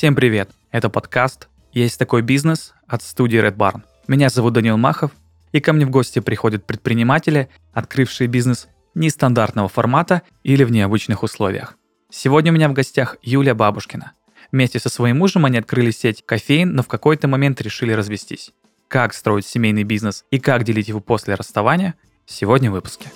Всем привет! Это подкаст «Есть такой бизнес» от студии Red Barn. Меня зовут Данил Махов, и ко мне в гости приходят предприниматели, открывшие бизнес нестандартного формата или в необычных условиях. Сегодня у меня в гостях Юлия Бабушкина. Вместе со своим мужем они открыли сеть кофеин, но в какой-то момент решили развестись. Как строить семейный бизнес и как делить его после расставания – сегодня в выпуске.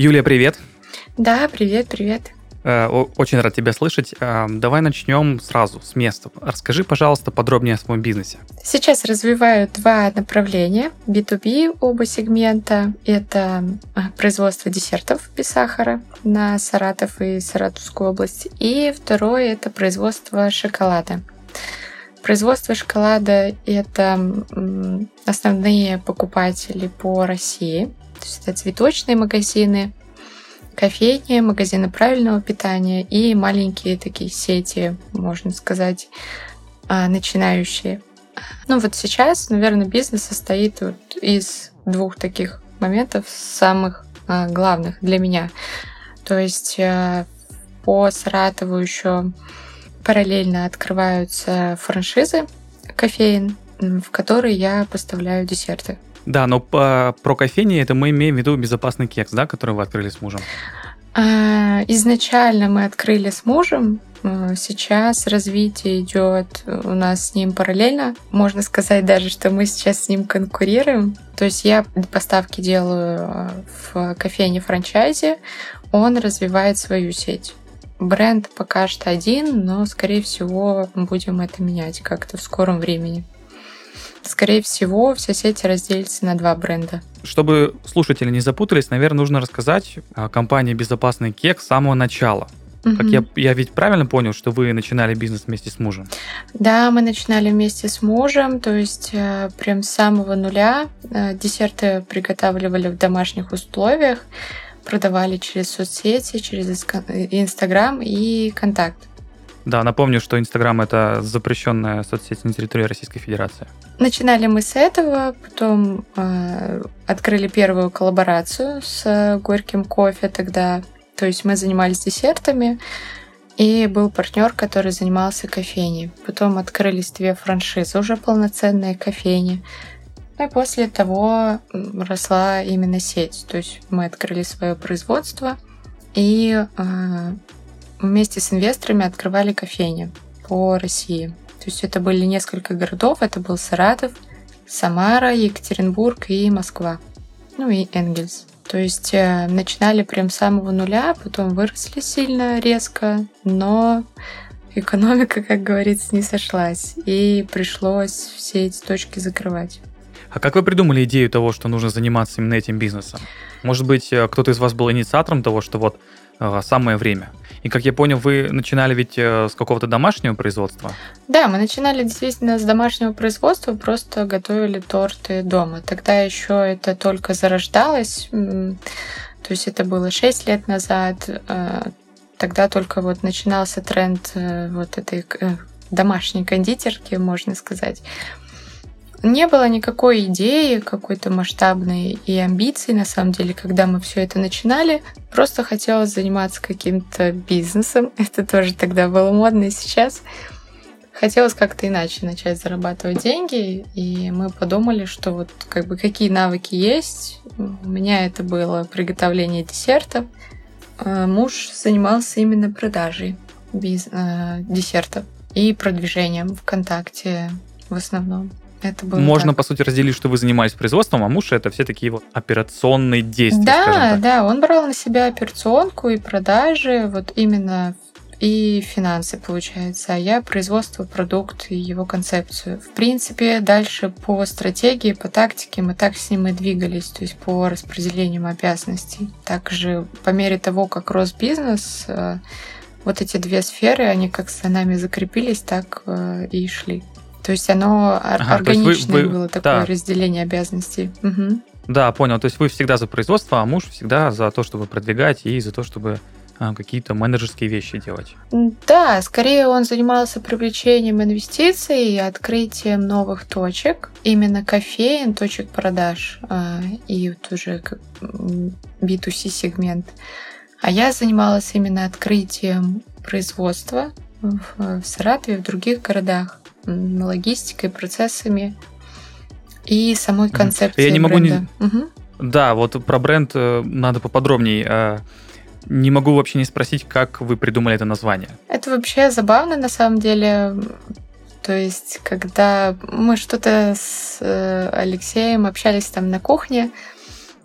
Юлия, привет. Да, привет, привет. Э, очень рад тебя слышать. Э, давай начнем сразу с места. Расскажи, пожалуйста, подробнее о своем бизнесе. Сейчас развиваю два направления. B2B оба сегмента. Это э, производство десертов без сахара на Саратов и Саратовскую область. И второе — это производство шоколада. Производство шоколада — это основные покупатели по России. То есть это цветочные магазины, кофейни, магазины правильного питания и маленькие такие сети, можно сказать, а, начинающие. Ну вот сейчас, наверное, бизнес состоит вот из двух таких моментов, самых а, главных для меня. То есть а, по Саратову еще параллельно открываются франшизы кофеин, в которые я поставляю десерты. Да, но по, про кофейни это мы имеем в виду безопасный кекс, да, который вы открыли с мужем? А, изначально мы открыли с мужем. А, сейчас развитие идет у нас с ним параллельно. Можно сказать даже, что мы сейчас с ним конкурируем. То есть я поставки делаю а, в кофейне франчайзе, он развивает свою сеть. Бренд пока что один, но, скорее всего, будем это менять как-то в скором времени. Скорее всего, вся сеть разделится на два бренда. Чтобы слушатели не запутались, наверное, нужно рассказать о компании «Безопасный кек» с самого начала. Угу. Как я, я ведь правильно понял, что вы начинали бизнес вместе с мужем? Да, мы начинали вместе с мужем, то есть э, прям с самого нуля. Э, десерты приготавливали в домашних условиях, продавали через соцсети, через Инстаграм и Контакт. Да, напомню, что Инстаграм это запрещенная соцсеть на территории Российской Федерации. Начинали мы с этого, потом э, открыли первую коллаборацию с Горьким кофе тогда. То есть мы занимались десертами, и был партнер, который занимался кофейней. Потом открылись две франшизы, уже полноценные кофейни. Ну и после того росла именно сеть. То есть мы открыли свое производство, и э, вместе с инвесторами открывали кофейни по России. То есть это были несколько городов. Это был Саратов, Самара, Екатеринбург и Москва. Ну и Энгельс. То есть э, начинали прям с самого нуля, потом выросли сильно, резко, но экономика, как говорится, не сошлась. И пришлось все эти точки закрывать. А как вы придумали идею того, что нужно заниматься именно этим бизнесом? Может быть, э, кто-то из вас был инициатором того, что вот э, самое время? И, как я понял, вы начинали ведь э, с какого-то домашнего производства? Да, мы начинали действительно с домашнего производства, просто готовили торты дома. Тогда еще это только зарождалось, то есть это было 6 лет назад. Э, тогда только вот начинался тренд э, вот этой домашней кондитерки, можно сказать. Не было никакой идеи какой-то масштабной и амбиций, на самом деле, когда мы все это начинали. Просто хотелось заниматься каким-то бизнесом. Это тоже тогда было модно и сейчас. Хотелось как-то иначе начать зарабатывать деньги, и мы подумали, что вот как бы какие навыки есть. У меня это было приготовление десертов. А муж занимался именно продажей э, десертов и продвижением ВКонтакте в основном. Это было Можно, так. по сути, разделить, что вы занимались производством, а муж это все такие вот операционные действия. Да, да, он брал на себя операционку и продажи, вот именно и финансы, получается, а я производство, продукт и его концепцию. В принципе, дальше по стратегии, по тактике мы так с ним и двигались, то есть по распределению обязанностей. Также по мере того, как рос бизнес, э, вот эти две сферы, они как за нами закрепились, так э, и шли. То есть оно ага, органичное вы, вы, было такое да. разделение обязанностей. Угу. Да, понял. То есть вы всегда за производство, а муж всегда за то, чтобы продвигать и за то, чтобы а, какие-то менеджерские вещи делать. Да, скорее он занимался привлечением инвестиций и открытием новых точек, именно кофеин, точек продаж а, и вот уже B2C сегмент. А я занималась именно открытием производства в Саратове, в других городах, логистикой, процессами и самой концепцией Я не могу бренда. не... Угу. Да, вот про бренд э, надо поподробнее. А, не могу вообще не спросить, как вы придумали это название. Это вообще забавно на самом деле. То есть, когда мы что-то с э, Алексеем общались там на кухне,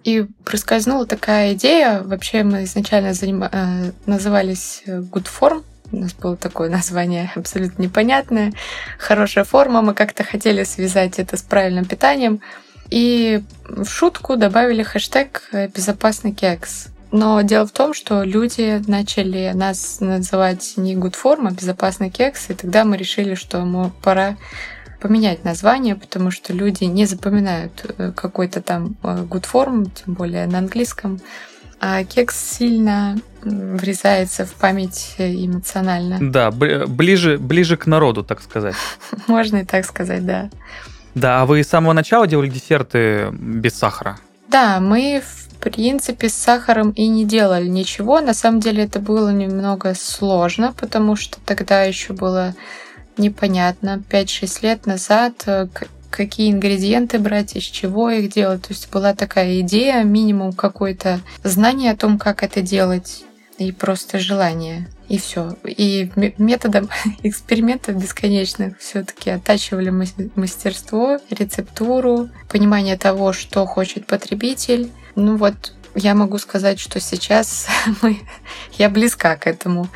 и проскользнула такая идея. Вообще мы изначально заним... Э, назывались Good Form, у нас было такое название абсолютно непонятное. Хорошая форма. Мы как-то хотели связать это с правильным питанием. И в шутку добавили хэштег «безопасный кекс». Но дело в том, что люди начали нас называть не good form, а безопасный кекс, и тогда мы решили, что мы пора поменять название, потому что люди не запоминают э, какой-то там э, good form, тем более на английском. А кекс сильно врезается в память эмоционально. Да, ближе, ближе к народу, так сказать. Можно и так сказать, да. Да, а вы с самого начала делали десерты без сахара? Да, мы в принципе с сахаром и не делали ничего. На самом деле это было немного сложно, потому что тогда еще было непонятно. 5-6 лет назад э, какие ингредиенты брать, из чего их делать. То есть была такая идея, минимум какое-то знание о том, как это делать, и просто желание. И все. И методом экспериментов бесконечных все-таки оттачивали мастерство, рецептуру, понимание того, что хочет потребитель. Ну вот, я могу сказать, что сейчас мы, я близка к этому.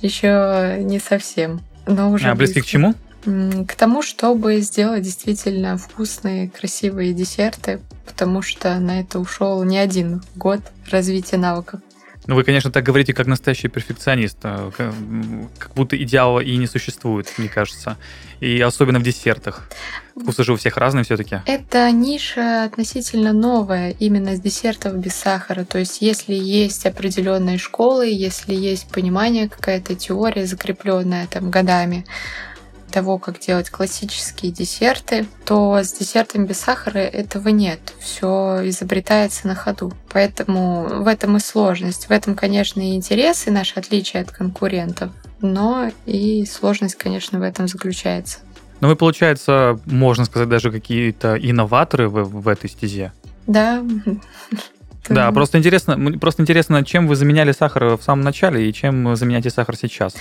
Еще не совсем. Но уже а близки к чему? К тому, чтобы сделать действительно вкусные, красивые десерты, потому что на это ушел не один год развития навыков. Ну, вы, конечно, так говорите, как настоящий перфекционист. Э, как будто идеала и не существует, мне кажется. И особенно в десертах. Вкусы же у всех разные все-таки. Это ниша относительно новая, именно с десертов без сахара. То есть, если есть определенные школы, если есть понимание, какая-то теория, закрепленная там годами, того, как делать классические десерты, то с десертом без сахара этого нет. Все изобретается на ходу. Поэтому в этом и сложность. В этом, конечно, и интерес, и наше отличие от конкурентов. Но и сложность, конечно, в этом заключается. Но вы, получается, можно сказать, даже какие-то инноваторы в, в этой стезе. Да. Да, просто интересно, просто интересно, чем вы заменяли сахар в самом начале и чем заменяете сахар сейчас.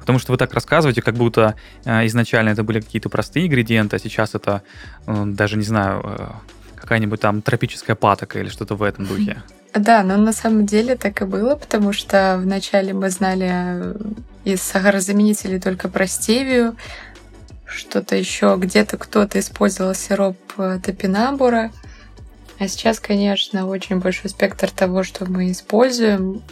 Потому что вы так рассказываете, как будто э, изначально это были какие-то простые ингредиенты, а сейчас это э, даже, не знаю, э, какая-нибудь там тропическая патока или что-то в этом духе. Да, но на самом деле так и было, потому что вначале мы знали из сахарозаменителей только про стевию, что-то еще где-то кто-то использовал сироп топинамбура, а сейчас, конечно, очень большой спектр того, что мы используем,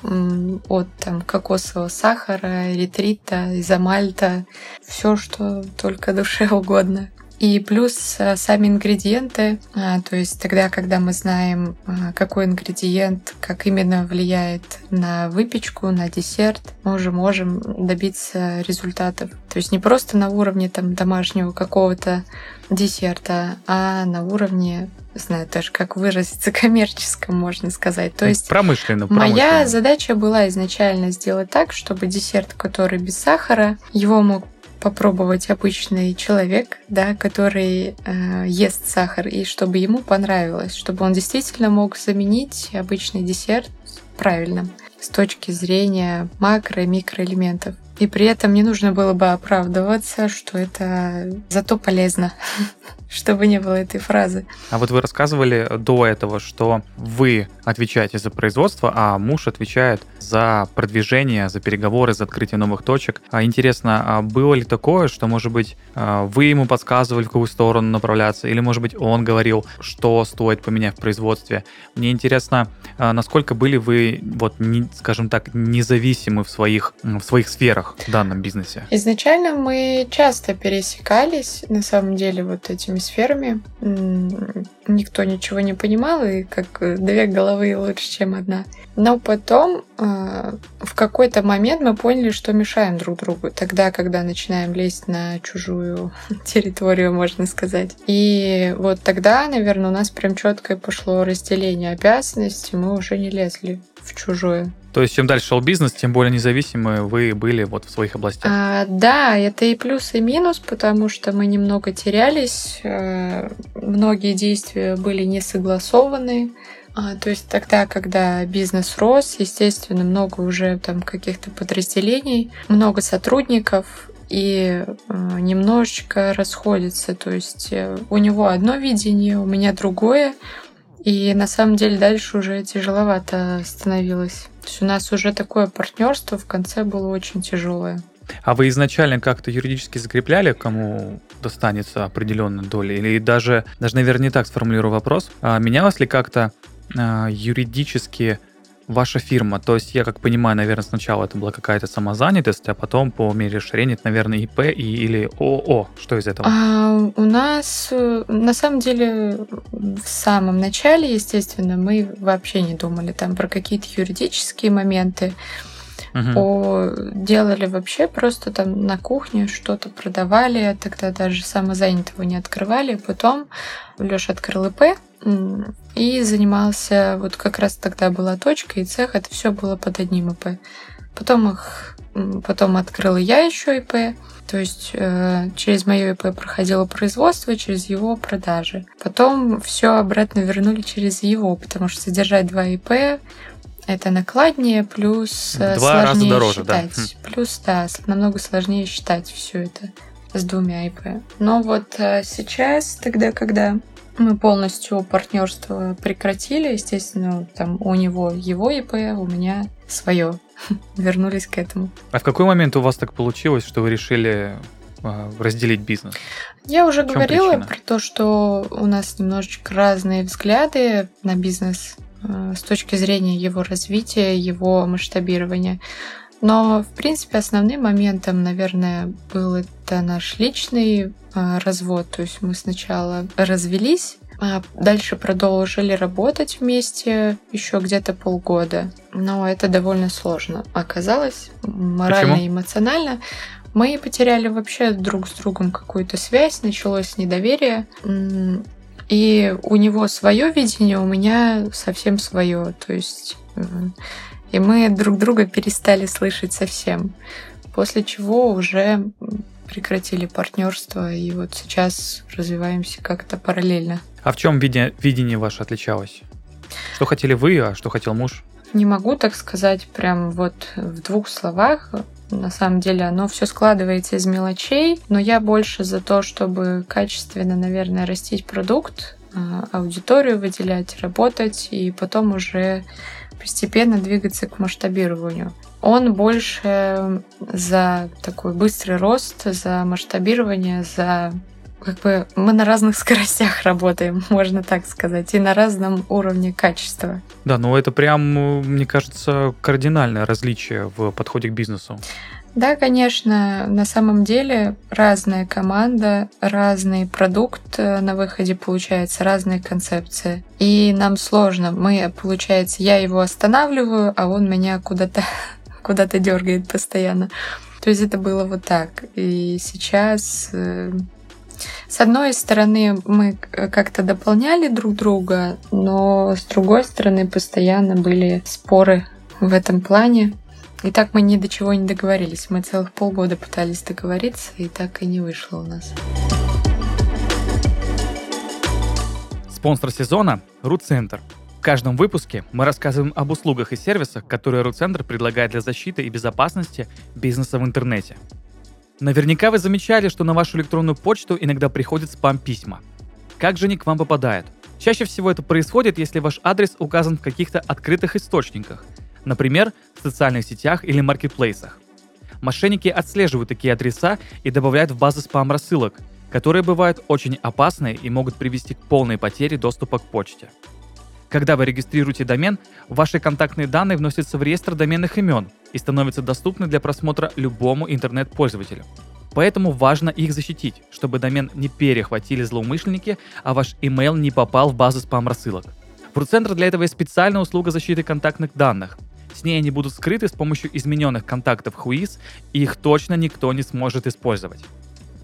от там, кокосового сахара, ретрита, изомальта, все, что только душе угодно. И плюс э, сами ингредиенты, а, то есть тогда, когда мы знаем, а, какой ингредиент, как именно влияет на выпечку, на десерт, мы уже можем добиться результатов. То есть не просто на уровне там домашнего какого-то десерта, а на уровне знаю даже, как выразиться, коммерческом, можно сказать. То есть промышленно, промышленно. Моя задача была изначально сделать так, чтобы десерт, который без сахара, его мог попробовать обычный человек, да, который э, ест сахар, и чтобы ему понравилось, чтобы он действительно мог заменить обычный десерт правильным с точки зрения макро- и микроэлементов. И при этом не нужно было бы оправдываться, что это зато полезно, чтобы не было этой фразы. А вот вы рассказывали до этого, что вы отвечаете за производство, а муж отвечает за продвижение, за переговоры, за открытие новых точек. А интересно, а было ли такое, что, может быть, а, вы ему подсказывали, в какую сторону направляться, или, может быть, он говорил, что стоит поменять в производстве? Мне интересно, насколько были вы, вот, не, скажем так, независимы в своих, в своих сферах в данном бизнесе? Изначально мы часто пересекались, на самом деле, вот этими сферами. Никто ничего не понимал, и как две головы лучше, чем одна. Но потом в какой-то момент мы поняли, что мешаем друг другу. Тогда, когда начинаем лезть на чужую территорию, можно сказать. И вот тогда, наверное, у нас прям четкое пошло разделение обязанностей. Мы уже не лезли в чужое. То есть, чем дальше шел бизнес, тем более независимы вы были вот в своих областях. А, да, это и плюс, и минус, потому что мы немного терялись, э, многие действия были не согласованы. А, то есть тогда, когда бизнес рос, естественно, много уже там каких-то подразделений, много сотрудников, и э, немножечко расходится. То есть э, у него одно видение, у меня другое. И на самом деле дальше уже тяжеловато становилось. То есть у нас уже такое партнерство в конце было очень тяжелое. А вы изначально как-то юридически закрепляли, кому достанется определенная доля? Или даже, даже наверное, не так сформулирую вопрос. А менялось ли как-то а, юридически ваша фирма? То есть, я как понимаю, наверное, сначала это была какая-то самозанятость, а потом по мере расширения это, наверное, ИП и, или ООО. Что из этого? А, у нас, э, на самом деле, в самом начале, естественно, мы вообще не думали там про какие-то юридические моменты. Угу. О, делали вообще просто там на кухне что-то продавали, тогда даже самозанятого не открывали. Потом Леша открыл ИП, и занимался, вот как раз тогда была точка и цех, это все было под одним ИП. Потом их, потом открыла я еще ИП, то есть э, через мое ИП проходило производство, через его продажи. Потом все обратно вернули через его, потому что содержать два ИП это накладнее, плюс э, Два сложнее раза дороже, считать. Да. Хм. Плюс, да, намного сложнее считать все это с двумя ИП. Но вот э, сейчас, тогда, когда мы полностью партнерство прекратили, естественно, там у него его ИП, у меня свое. Вернулись к этому. А в какой момент у вас так получилось, что вы решили а, разделить бизнес? Я уже говорила причина? про то, что у нас немножечко разные взгляды на бизнес а, с точки зрения его развития, его масштабирования. Но, в принципе, основным моментом, наверное, был это наш личный развод. То есть мы сначала развелись, а дальше продолжили работать вместе еще где-то полгода. Но это довольно сложно оказалось, морально Почему? и эмоционально. Мы потеряли вообще друг с другом какую-то связь, началось недоверие. И у него свое видение, у меня совсем свое. То есть и мы друг друга перестали слышать совсем. После чего уже прекратили партнерство, и вот сейчас развиваемся как-то параллельно. А в чем видение, видение ваше отличалось? Что хотели вы, а что хотел муж? Не могу так сказать прям вот в двух словах. На самом деле оно все складывается из мелочей, но я больше за то, чтобы качественно, наверное, растить продукт, аудиторию выделять, работать и потом уже постепенно двигаться к масштабированию. Он больше за такой быстрый рост, за масштабирование, за как бы мы на разных скоростях работаем, можно так сказать, и на разном уровне качества. Да, но это прям, мне кажется, кардинальное различие в подходе к бизнесу. Да, конечно, на самом деле разная команда, разный продукт э, на выходе получается, разные концепции. И нам сложно. Мы, получается, я его останавливаю, а он меня куда-то куда-то дергает постоянно. То есть это было вот так. И сейчас э, с одной стороны, мы как-то дополняли друг друга, но с другой стороны, постоянно были споры в этом плане. И так мы ни до чего не договорились. Мы целых полгода пытались договориться, и так и не вышло у нас. Спонсор сезона – RootCenter. В каждом выпуске мы рассказываем об услугах и сервисах, которые RootCenter предлагает для защиты и безопасности бизнеса в интернете. Наверняка вы замечали, что на вашу электронную почту иногда приходят спам-письма. Как же они к вам попадают? Чаще всего это происходит, если ваш адрес указан в каких-то открытых источниках – например, в социальных сетях или маркетплейсах. Мошенники отслеживают такие адреса и добавляют в базы спам-рассылок, которые бывают очень опасны и могут привести к полной потере доступа к почте. Когда вы регистрируете домен, ваши контактные данные вносятся в реестр доменных имен и становятся доступны для просмотра любому интернет-пользователю. Поэтому важно их защитить, чтобы домен не перехватили злоумышленники, а ваш email не попал в базу спам-рассылок. В RootCenter для этого есть специальная услуга защиты контактных данных. С ней они будут скрыты с помощью измененных контактов Whois, и их точно никто не сможет использовать.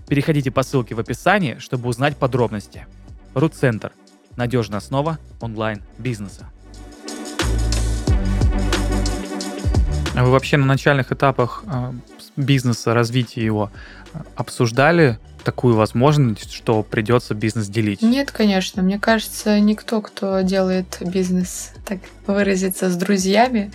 Переходите по ссылке в описании, чтобы узнать подробности. RootCenter – надежная основа онлайн-бизнеса. А вы вообще на начальных этапах э, бизнеса, развития его э, обсуждали такую возможность, что придется бизнес делить? Нет, конечно. Мне кажется, никто, кто делает бизнес, так выразиться, с друзьями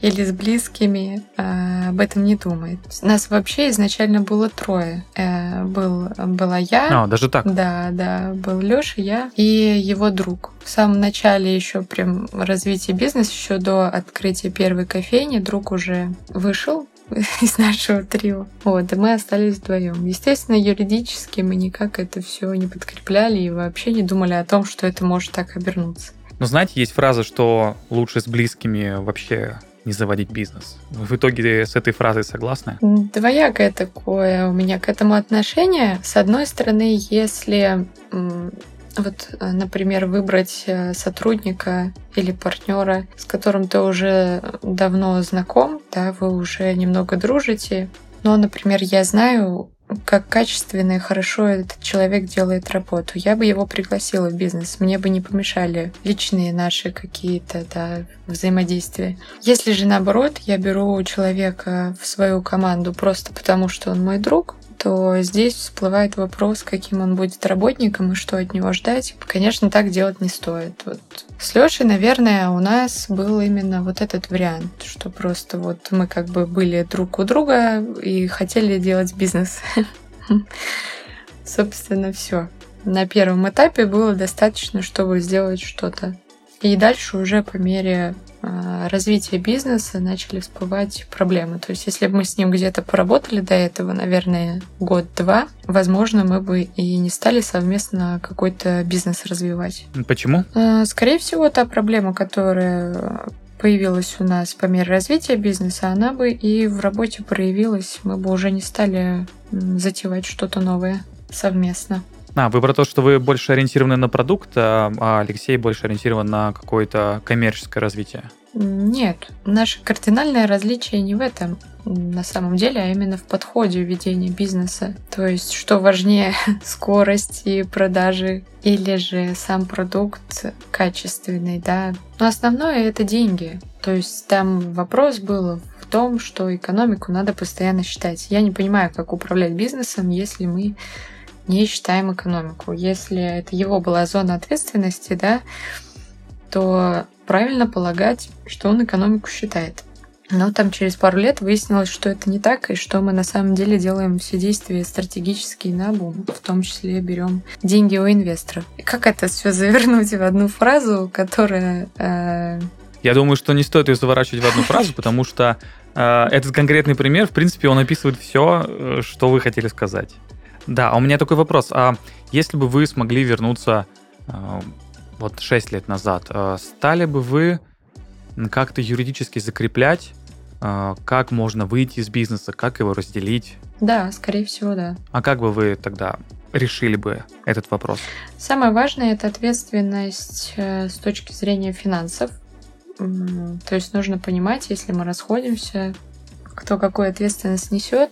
или с близкими, э, об этом не думает. Нас вообще изначально было трое. Э, был, была я. А, даже так? Да, да. Был Лёша, я и его друг. В самом начале еще прям развития бизнеса, еще до открытия первой кофейни, друг уже вышел из нашего трио. Вот, и мы остались вдвоем. Естественно, юридически мы никак это все не подкрепляли и вообще не думали о том, что это может так обернуться. Но знаете, есть фраза, что лучше с близкими вообще не заводить бизнес. В итоге с этой фразой согласны? Двоякое такое у меня к этому отношение. С одной стороны, если вот, э, например, выбрать э, сотрудника или партнера, с которым ты уже давно знаком, да, вы уже немного дружите. Но, например, я знаю, как качественно и хорошо этот человек делает работу. Я бы его пригласила в бизнес. Мне бы не помешали личные наши какие-то да, взаимодействия. Если же наоборот, я беру человека в свою команду просто потому, что он мой друг, то здесь всплывает вопрос, каким он будет работником и что от него ждать. Конечно, так делать не стоит. Вот. С Лешей, наверное, у нас был именно вот этот вариант, что просто вот мы как бы были друг у друга и хотели делать бизнес. Собственно, все. На первом этапе было достаточно, чтобы сделать что-то. И дальше уже по мере развития бизнеса начали всплывать проблемы. То есть, если бы мы с ним где-то поработали до этого, наверное, год-два, возможно, мы бы и не стали совместно какой-то бизнес развивать. Почему? А, скорее всего, та проблема, которая появилась у нас по мере развития бизнеса, она бы и в работе проявилась. Мы бы уже не стали затевать что-то новое совместно. А, вы про то, что вы больше ориентированы на продукт, а, а Алексей больше ориентирован на какое-то коммерческое развитие? Нет, наше кардинальное различие не в этом на самом деле, а именно в подходе ведения бизнеса. То есть, что важнее, скорость и продажи или же сам продукт качественный, да. Но основное это деньги. То есть там вопрос был в том, что экономику надо постоянно считать. Я не понимаю, как управлять бизнесом, если мы не считаем экономику. Если это его была зона ответственности, да, то правильно полагать, что он экономику считает. Но там через пару лет выяснилось, что это не так, и что мы на самом деле делаем все действия стратегические на бум, в том числе берем деньги у инвесторов. И как это все завернуть в одну фразу, которая... Э... Я думаю, что не стоит ее заворачивать в одну фразу, потому что э, этот конкретный пример, в принципе, он описывает все, э, что вы хотели сказать. Да, а у меня такой вопрос. А если бы вы смогли вернуться э, вот 6 лет назад, э, стали бы вы как-то юридически закреплять, э, как можно выйти из бизнеса, как его разделить? Да, скорее всего, да. А как бы вы тогда решили бы этот вопрос? Самое важное это ответственность с точки зрения финансов. То есть нужно понимать, если мы расходимся, кто какую ответственность несет,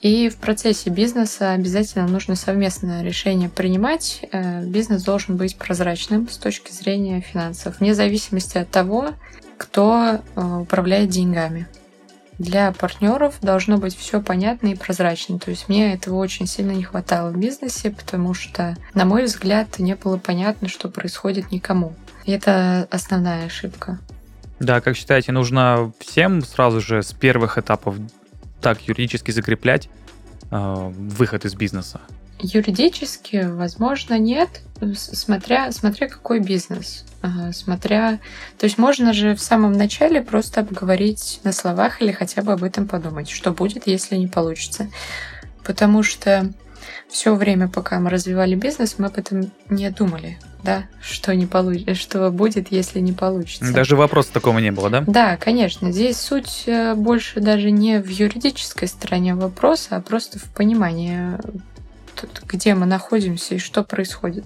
и в процессе бизнеса обязательно нужно совместное решение принимать. Э, бизнес должен быть прозрачным с точки зрения финансов, вне зависимости от того, кто э, управляет деньгами. Для партнеров должно быть все понятно и прозрачно. То есть мне этого очень сильно не хватало в бизнесе, потому что, на мой взгляд, не было понятно, что происходит никому. И это основная ошибка. Да, как считаете, нужно всем сразу же с первых этапов так юридически закреплять э, выход из бизнеса? Юридически, возможно, нет, смотря, смотря какой бизнес. Смотря... То есть можно же в самом начале просто обговорить на словах или хотя бы об этом подумать, что будет, если не получится. Потому что все время, пока мы развивали бизнес, мы об этом не думали, да, что не получится, что будет, если не получится. Даже вопроса такого не было, да? Да, конечно. Здесь суть э, больше даже не в юридической стороне вопроса, а просто в понимании, где мы находимся и что происходит.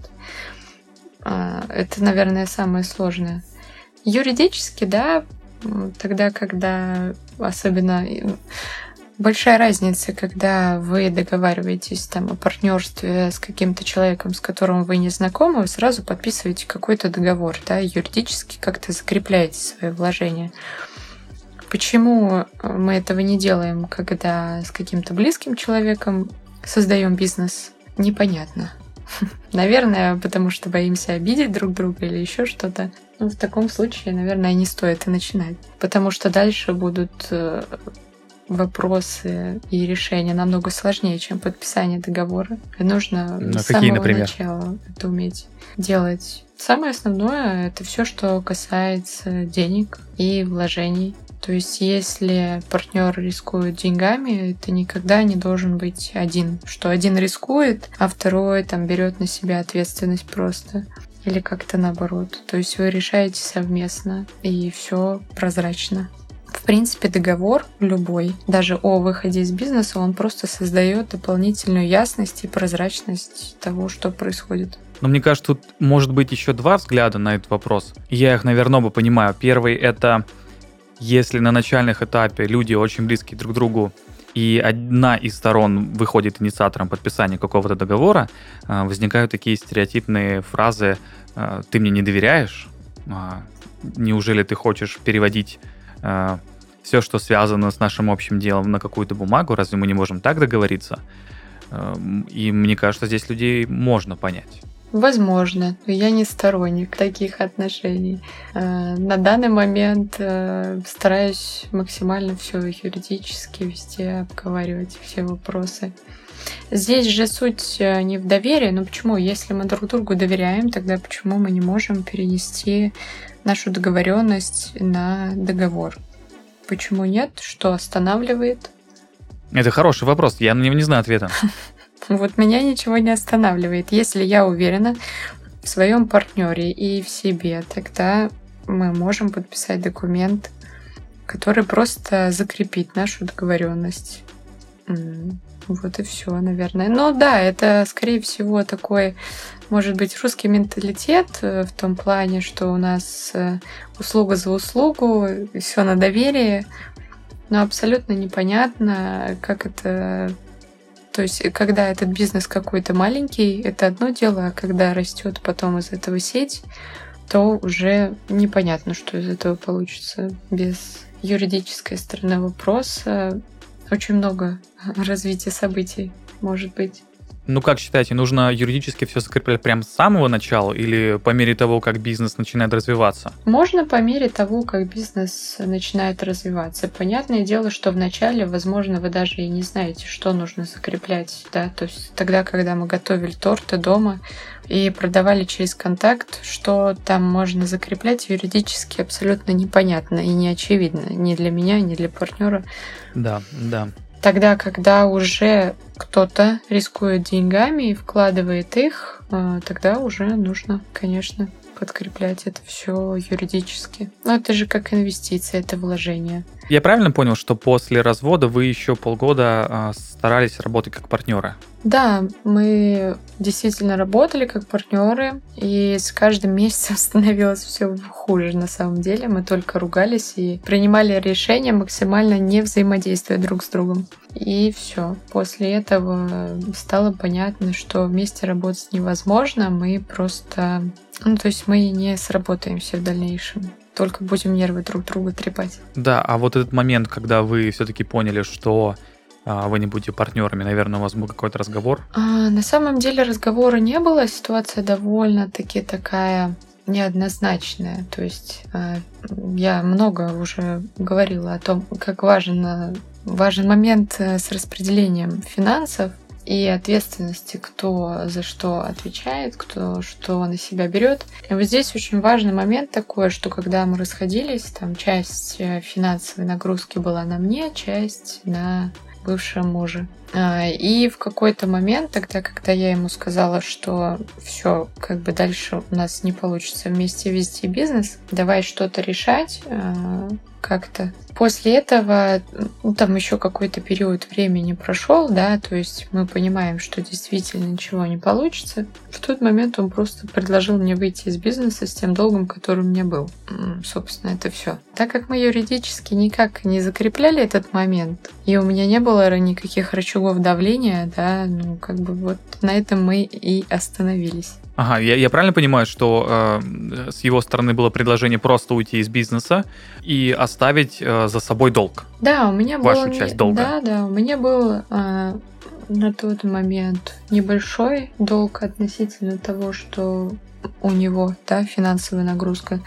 А, это, наверное, самое сложное. Юридически, да, тогда, когда особенно большая разница, когда вы договариваетесь там о партнерстве с каким-то человеком, с которым вы не знакомы, вы сразу подписываете какой-то договор, да, юридически как-то закрепляете свои вложения. Почему мы этого не делаем, когда с каким-то близким человеком создаем бизнес, непонятно. Наверное, потому что боимся обидеть друг друга или еще что-то. Ну, в таком случае, наверное, не стоит и начинать. Потому что дальше будут э, вопросы и решения намного сложнее, чем подписание договора. И нужно ну, с какие, самого например? начала это уметь делать. Самое основное это все, что касается денег и вложений. То есть, если партнер рискует деньгами, это никогда не должен быть один. Что один рискует, а второй там берет на себя ответственность просто. Или как-то наоборот. То есть вы решаете совместно, и все прозрачно. В принципе, договор любой, даже о выходе из бизнеса, он просто создает дополнительную ясность и прозрачность того, что происходит. Но мне кажется, тут может быть еще два взгляда на этот вопрос. Я их, наверное, оба понимаю. Первый — это если на начальных этапе люди очень близкие друг к другу, и одна из сторон выходит инициатором подписания какого-то договора, а, возникают такие стереотипные фразы а, «ты мне не доверяешь?», а, «неужели ты хочешь переводить все, что связано с нашим общим делом на какую-то бумагу, разве мы не можем так договориться?» И мне кажется, здесь людей можно понять. Возможно, но я не сторонник таких отношений. Э, на данный момент стараюсь максимально все юридически везде обговаривать все вопросы. Здесь же суть э, не в доверии, но почему? Если мы друг другу доверяем, тогда почему мы не можем перенести нашу договоренность на договор? Почему нет? Что останавливает? Это хороший вопрос, я на него не знаю ответа. Вот меня ничего не останавливает. Если я уверена в своем партнере и в себе, тогда мы можем подписать документ, который просто закрепит нашу договоренность. Вот и все, наверное. Но да, это, скорее всего, такой, может быть, русский менталитет э, в том плане, что у нас э, услуга за услугу, все на доверие, но абсолютно непонятно, как это то есть, когда этот бизнес какой-то маленький, это одно дело, а когда растет потом из этого сеть, то уже непонятно, что из этого получится. Без юридической стороны вопроса очень много развития событий может быть. Ну, как считаете, нужно юридически все закреплять прямо с самого начала или по мере того, как бизнес начинает развиваться? Можно по мере того, как бизнес начинает развиваться. Понятное дело, что вначале, возможно, вы даже и не знаете, что нужно закреплять. Да? То есть тогда, когда мы готовили торты дома и продавали через контакт, что там можно закреплять юридически абсолютно непонятно и не очевидно ни для меня, ни для партнера. Да, да. Тогда, когда уже кто-то рискует деньгами и вкладывает их, э, тогда уже нужно, конечно, подкреплять это все юридически. Но это же как инвестиция, это вложение. Я правильно понял, что после развода вы еще полгода а, старались работать как партнеры? Да, мы действительно работали как партнеры, и с каждым месяцем становилось все хуже на самом деле. Мы только ругались и принимали решения максимально не взаимодействуя друг с другом. И все. После этого стало понятно, что вместе работать невозможно. Мы просто... Ну, то есть мы не сработаемся в дальнейшем только будем нервы друг друга трепать. Да, а вот этот момент, когда вы все-таки поняли, что вы не будете партнерами, наверное, у вас был какой-то разговор? А, на самом деле разговора не было, ситуация довольно-таки такая неоднозначная. То есть а, я много уже говорила о том, как важен, важен момент э, с распределением финансов и ответственности, кто за что отвечает, кто что на себя берет. И вот здесь очень важный момент такой, что когда мы расходились, там часть э, финансовой нагрузки была на мне, часть на бывшем муже. А, и в какой-то момент, тогда, когда я ему сказала, что все, как бы дальше у нас не получится вместе вести бизнес, давай что-то решать, а, как-то. После этого, ну, там еще какой-то период времени прошел, да, то есть мы понимаем, что действительно ничего не получится. В тот момент он просто предложил мне выйти из бизнеса с тем долгом, который у меня был. Собственно, это все. Так как мы юридически никак не закрепляли этот момент, и у меня не было никаких рычагов давления, да, ну, как бы вот на этом мы и остановились. Ага, я, я правильно понимаю, что э, с его стороны было предложение просто уйти из бизнеса и оставить э, за собой долг? Да, у меня был... Вашу часть долга? Да, да, у меня был э, на тот момент небольшой долг относительно того, что у него, да, финансовая нагрузка.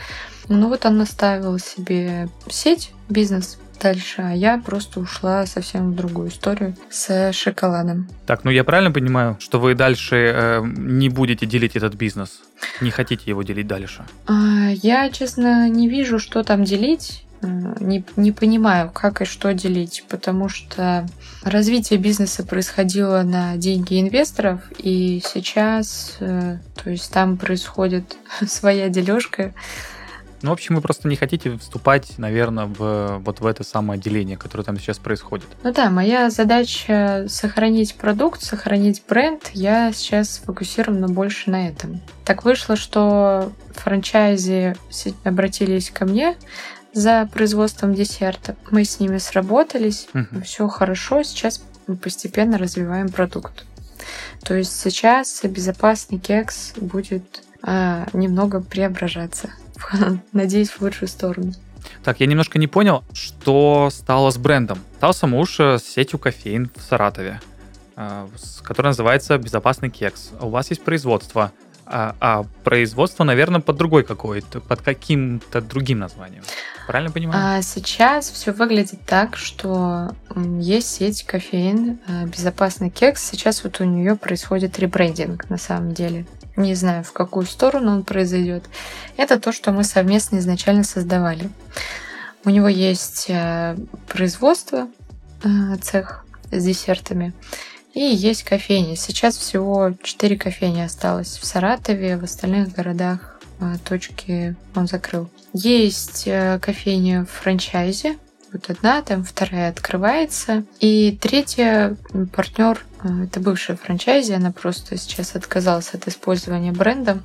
Ну вот он наставил себе сеть, бизнес, дальше, а я просто ушла совсем в другую историю с шоколадом. Так, ну я правильно понимаю, что вы дальше э, не будете делить этот бизнес? Не хотите его делить дальше? А, я, честно, не вижу, что там делить. Э, не, не понимаю, как и что делить, потому что развитие бизнеса происходило на деньги инвесторов, и сейчас, э, то есть там происходит своя дележка ну, в общем, вы просто не хотите вступать, наверное, в вот в это самое деление, которое там сейчас происходит. Ну да, моя задача сохранить продукт, сохранить бренд. Я сейчас сфокусирована больше на этом. Так вышло, что франчайзи обратились ко мне за производством десерта. Мы с ними сработались, угу. все хорошо. Сейчас мы постепенно развиваем продукт. То есть сейчас безопасный кекс будет а, немного преображаться. надеюсь, в лучшую сторону. Так, я немножко не понял, что стало с брендом. Остался муж с сетью кофеин в Саратове, э, которая называется «Безопасный кекс». У вас есть производство, а, а производство, наверное, под другой какой-то, под каким-то другим названием. Правильно понимаю? А сейчас все выглядит так, что есть сеть кофеин, э, безопасный кекс. Сейчас вот у нее происходит ребрендинг на самом деле не знаю, в какую сторону он произойдет, это то, что мы совместно изначально создавали. У него есть э, производство, э, цех с десертами, и есть кофейни. Сейчас всего 4 кофейни осталось в Саратове, в остальных городах э, точки он закрыл. Есть кофейня в франчайзе, вот одна, там вторая открывается. И третья партнер, э, это бывшая франчайзи, она просто сейчас отказалась от использования бренда.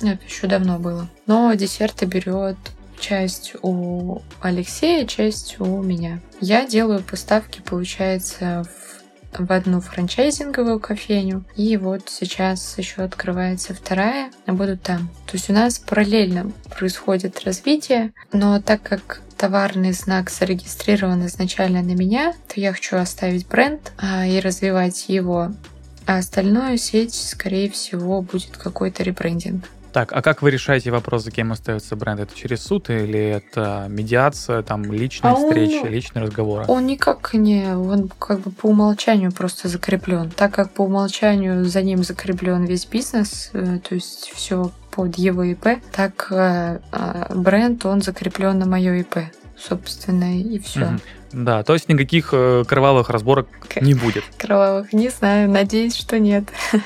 Это еще давно было. Но десерты берет часть у Алексея, часть у меня. Я делаю поставки, получается, в в одну франчайзинговую кофейню. И вот сейчас еще открывается вторая, а буду там. То есть у нас параллельно происходит развитие, но так как товарный знак зарегистрирован изначально на меня, то я хочу оставить бренд а, и развивать его. А остальную сеть, скорее всего, будет какой-то ребрендинг. Так, а как вы решаете вопрос, за кем остается бренд? Это через суд или это медиация, там личные а встречи, он, личные разговоры? Он никак не, он как бы по умолчанию просто закреплен. Так как по умолчанию за ним закреплен весь бизнес, э, то есть все под его ИП, так э, а, бренд, он закреплен на мое ИП собственно, и все. Угу. Да, то есть никаких э, кровавых разборок К- не будет. Кровавых, не знаю, надеюсь, что нет.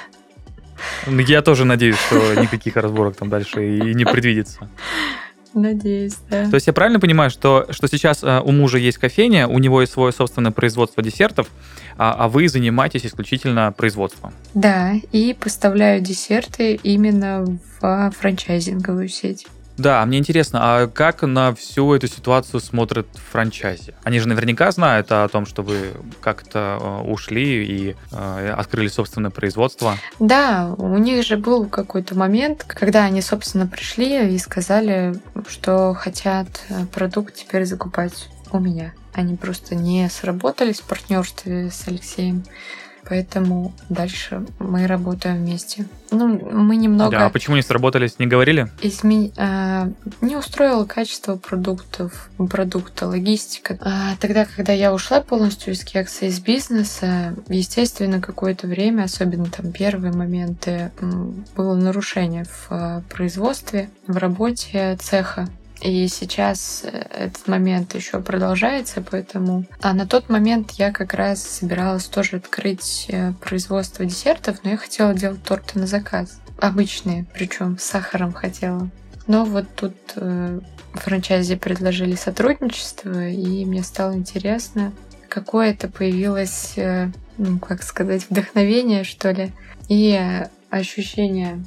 Ну, я тоже надеюсь, что никаких разборок там дальше и не предвидится. Надеюсь, да. То есть я правильно понимаю, что, что сейчас э, у мужа есть кофейня, у него есть свое собственное производство десертов, а, а вы занимаетесь исключительно производством? Да, и поставляю десерты именно в франчайзинговую сеть. Да, мне интересно, а как на всю эту ситуацию смотрят франчайзи? Они же наверняка знают о том, что вы как-то э, ушли и э, открыли собственное производство. Да, у них же был какой-то момент, когда они, собственно, пришли и сказали, что хотят э, продукт теперь закупать у меня. Они просто не сработались в партнерстве с Алексеем поэтому дальше мы работаем вместе. Ну, мы немного... Да, а почему не сработались, не говорили? Изме... А, не устроило качество продуктов, продукта, логистика. А, тогда, когда я ушла полностью из кекса, из бизнеса, естественно, какое-то время, особенно там первые моменты, было нарушение в а, производстве, в работе цеха. И сейчас э, этот момент еще продолжается, поэтому... А на тот момент я как раз собиралась тоже открыть э, производство десертов, но я хотела делать торты на заказ. Обычные, причем с сахаром хотела. Но вот тут э, франчайзи предложили сотрудничество, и мне стало интересно, какое это появилось, э, ну, как сказать, вдохновение, что ли, и ощущение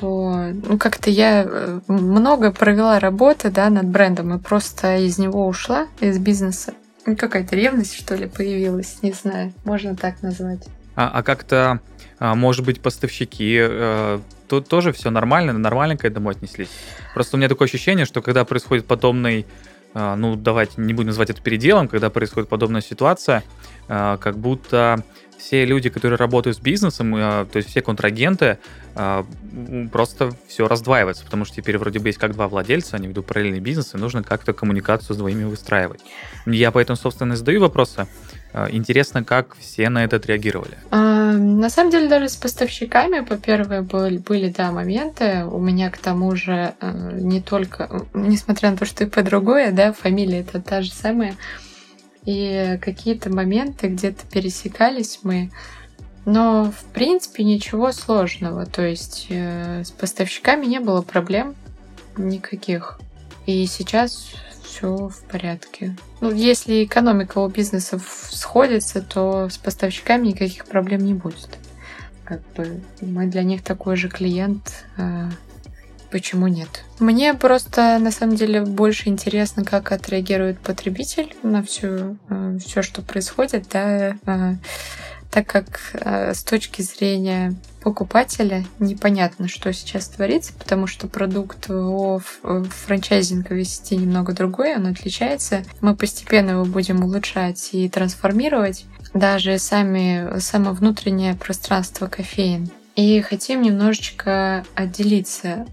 что ну, как-то я э, много провела работы да, над брендом и просто из него ушла, из бизнеса. Ну, какая-то ревность, что ли, появилась, не знаю, можно так назвать. А, а как-то, а, может быть, поставщики, э, тут тоже все нормально, нормально к этому отнеслись? Просто у меня такое ощущение, что когда происходит подобный э, ну, давайте не будем называть это переделом, когда происходит подобная ситуация, как будто все люди, которые работают с бизнесом, то есть все контрагенты, а, просто все раздваивается, потому что теперь вроде бы есть как два владельца, они ведут параллельный бизнес, и нужно как-то коммуникацию с двоими выстраивать. Я поэтому, собственно, задаю вопросы. А, интересно, как все на это отреагировали? А, на самом деле, даже с поставщиками, по-первых, были, были, да, моменты. У меня, к тому же, э, не только, несмотря на то, что и по другое, да, фамилия это та же самая, и какие-то моменты где-то пересекались мы, но, в принципе, ничего сложного. То есть э, с поставщиками не было проблем никаких. И сейчас все в порядке. Ну, если экономика у бизнесов сходится, то с поставщиками никаких проблем не будет. Как бы мы для них такой же клиент. Э, почему нет? Мне просто на самом деле больше интересно, как отреагирует потребитель на все, э, все что происходит, да. Э, так как э, с точки зрения покупателя непонятно, что сейчас творится, потому что продукт в франчайзинговой сети немного другой, он отличается. Мы постепенно его будем улучшать и трансформировать. Даже сами, само внутреннее пространство кофеин. И хотим немножечко отделиться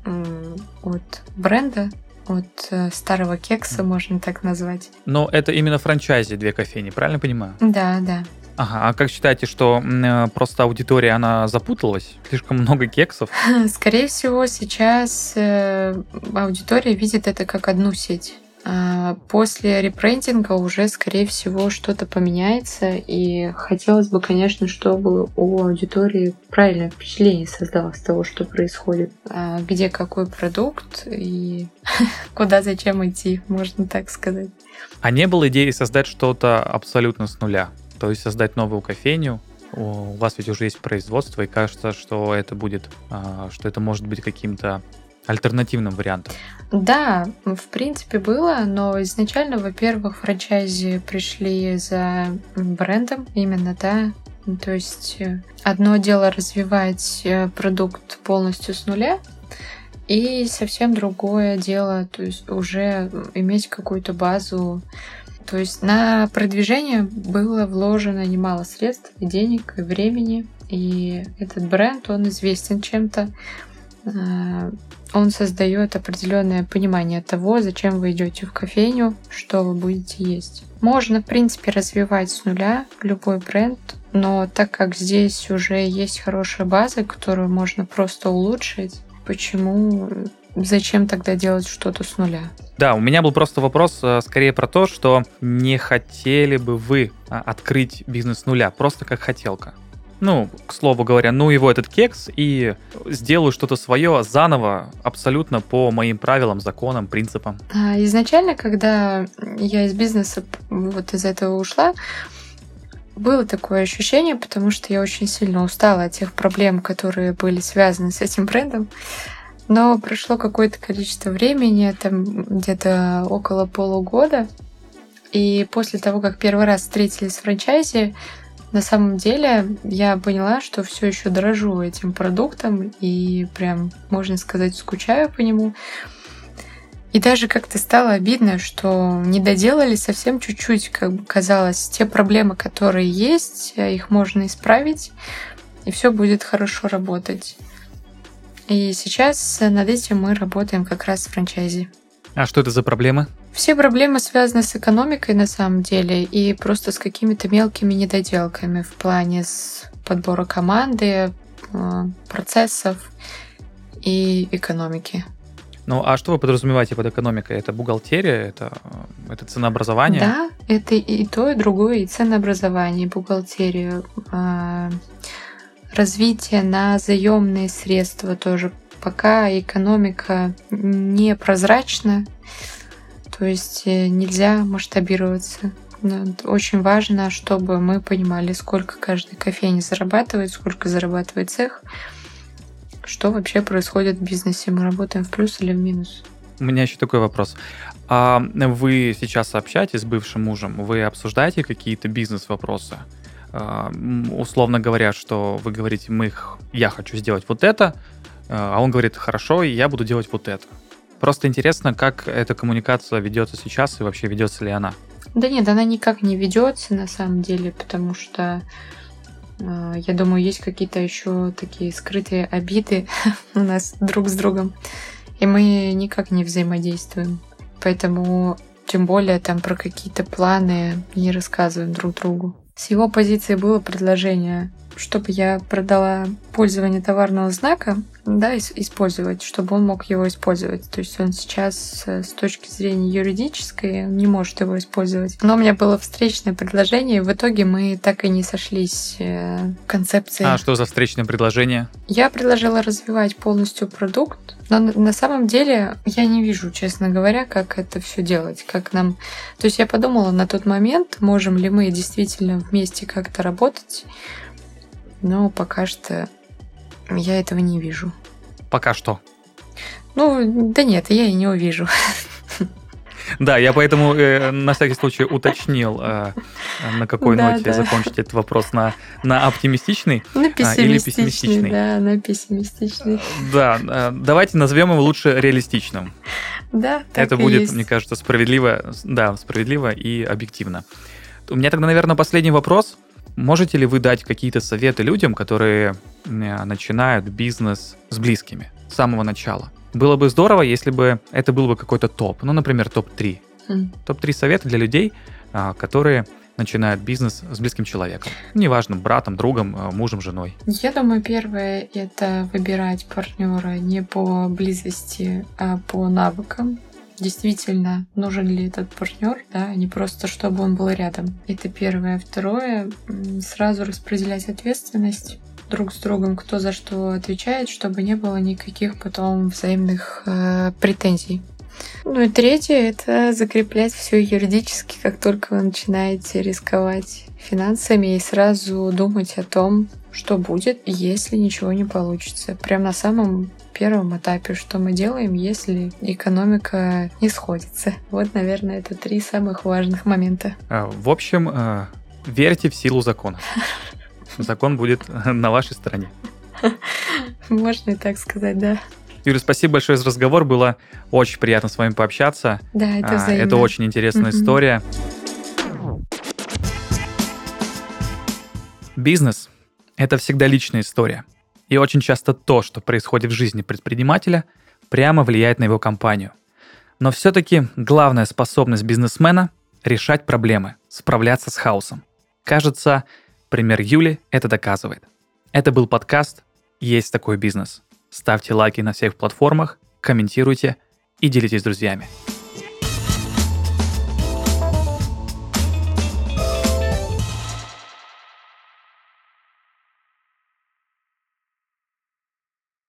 от бренда, от э, старого кекса, можно так назвать. Но это именно франчайзи две кофейни, правильно понимаю? Да, да. Ага, а как считаете, что э, просто аудитория, она запуталась? Слишком много кексов? Скорее всего, сейчас э, аудитория видит это как одну сеть. А после репрендинга уже, скорее всего, что-то поменяется, и хотелось бы, конечно, чтобы у аудитории правильное впечатление создалось того, что происходит, а где какой продукт и куда зачем идти, можно так сказать. А не было идеи создать что-то абсолютно с нуля? то есть создать новую кофейню. У вас ведь уже есть производство, и кажется, что это будет, а, что это может быть каким-то альтернативным вариантом. Да, в принципе было, но изначально, во-первых, франчайзи пришли за брендом именно, да, то есть э, одно дело развивать э, продукт полностью с нуля, и совсем другое дело, то есть уже иметь какую-то базу то есть на продвижение было вложено немало средств, денег, и времени. И этот бренд, он известен чем-то. А, он создает определенное понимание того, зачем вы идете в кофейню, что вы будете есть. Можно, в принципе, развивать с нуля любой бренд, но так как здесь уже есть хорошая база, которую можно просто улучшить, почему зачем тогда делать что-то с нуля? Да, у меня был просто вопрос э, скорее про то, что не хотели бы вы а, открыть бизнес с нуля, просто как хотелка. Ну, к слову говоря, ну его этот кекс и сделаю что-то свое заново, абсолютно по моим правилам, законам, принципам. А, изначально, когда я из бизнеса вот из этого ушла, было такое ощущение, потому что я очень сильно устала от тех проблем, которые были связаны с этим брендом. Но прошло какое-то количество времени, там где-то около полугода. И после того, как первый раз встретились с франчайзи, на самом деле я поняла, что все еще дорожу этим продуктом и прям, можно сказать, скучаю по нему. И даже как-то стало обидно, что не доделали совсем чуть-чуть, как бы казалось, те проблемы, которые есть, их можно исправить, и все будет хорошо работать. И сейчас над этим мы работаем как раз с франчайзи. А что это за проблемы? Все проблемы связаны с экономикой на самом деле и просто с какими-то мелкими недоделками в плане с подбора команды, э, процессов и экономики. Ну, а что вы подразумеваете под экономикой? Это бухгалтерия, это, это ценообразование? Да, это и то, и другое, и ценообразование, и бухгалтерия. А, развитие на заемные средства тоже. Пока экономика непрозрачна, то есть э, нельзя масштабироваться. Очень важно, чтобы мы понимали, сколько каждый кофейня зарабатывает, сколько зарабатывает цех, что вообще происходит в бизнесе. Мы работаем в плюс или в минус. У меня еще такой вопрос. А вы сейчас общаетесь с бывшим мужем? Вы обсуждаете какие-то бизнес-вопросы? А, условно говоря, что вы говорите, мы, я хочу сделать вот это, а, он говорит, хорошо, я буду делать вот это. Просто интересно, как эта коммуникация ведется сейчас и вообще ведется ли она? Да нет, она никак не ведется на самом деле, потому что э, я думаю, есть какие-то еще такие скрытые обиды у нас друг с другом, и мы никак не взаимодействуем. Поэтому тем более там про какие-то планы не рассказываем друг другу. С его позиции было предложение чтобы я продала пользование товарного знака, да, использовать, чтобы он мог его использовать. То есть он сейчас э, с точки зрения юридической не может его использовать. Но у меня было встречное предложение, и в итоге мы так и не сошлись э, в концепции. А что за встречное предложение? Я предложила развивать полностью продукт, но на самом деле я не вижу, честно говоря, как это все делать, как нам... То есть я подумала на тот момент, можем ли мы действительно вместе как-то работать, но пока что я этого не вижу. Пока что? Ну, да нет, я и не увижу. Да, я поэтому э, на всякий случай уточнил, э, на какой да, ноте да. закончить этот вопрос, на, на оптимистичный на пессимистичный, а, или пессимистичный. Да, на пессимистичный. Да, э, давайте назовем его лучше реалистичным. Да, так Это и будет, есть. мне кажется, справедливо, да, справедливо и объективно. У меня тогда, наверное, последний вопрос. Можете ли вы дать какие-то советы людям, которые начинают бизнес с близкими с самого начала? Было бы здорово, если бы это был бы какой-то топ, ну, например, топ-3. Mm. Топ-3 совета для людей, а, которые начинают бизнес с близким человеком. Неважно, братом, другом, а, мужем, женой. Я думаю, первое — это выбирать партнера не по близости, а по навыкам действительно нужен ли этот партнер, да, а не просто чтобы он был рядом. Это первое. Второе, сразу распределять ответственность друг с другом, кто за что отвечает, чтобы не было никаких потом взаимных э, претензий. Ну и третье — это закреплять все юридически, как только вы начинаете рисковать финансами и сразу думать о том, что будет, если ничего не получится. Прям на самом первом этапе, что мы делаем, если экономика не сходится. Вот, наверное, это три самых важных момента. А, в общем, э, верьте в силу закона. Закон будет на вашей стороне. Можно и так сказать, да. Юля, спасибо большое за разговор. Было очень приятно с вами пообщаться. Да, это а, взаимно. Это очень интересная история. Бизнес – это всегда личная история. И очень часто то, что происходит в жизни предпринимателя, прямо влияет на его компанию. Но все-таки главная способность бизнесмена – решать проблемы, справляться с хаосом. Кажется, пример Юли это доказывает. Это был подкаст «Есть такой бизнес». Ставьте лайки на всех платформах, комментируйте и делитесь с друзьями.